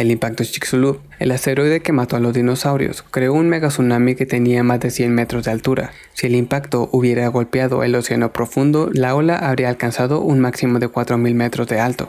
El impacto Chicxulub, el asteroide que mató a los dinosaurios, creó un mega tsunami que tenía más de 100 metros de altura. Si el impacto hubiera golpeado el océano profundo, la ola habría alcanzado un máximo de 4.000 metros de alto.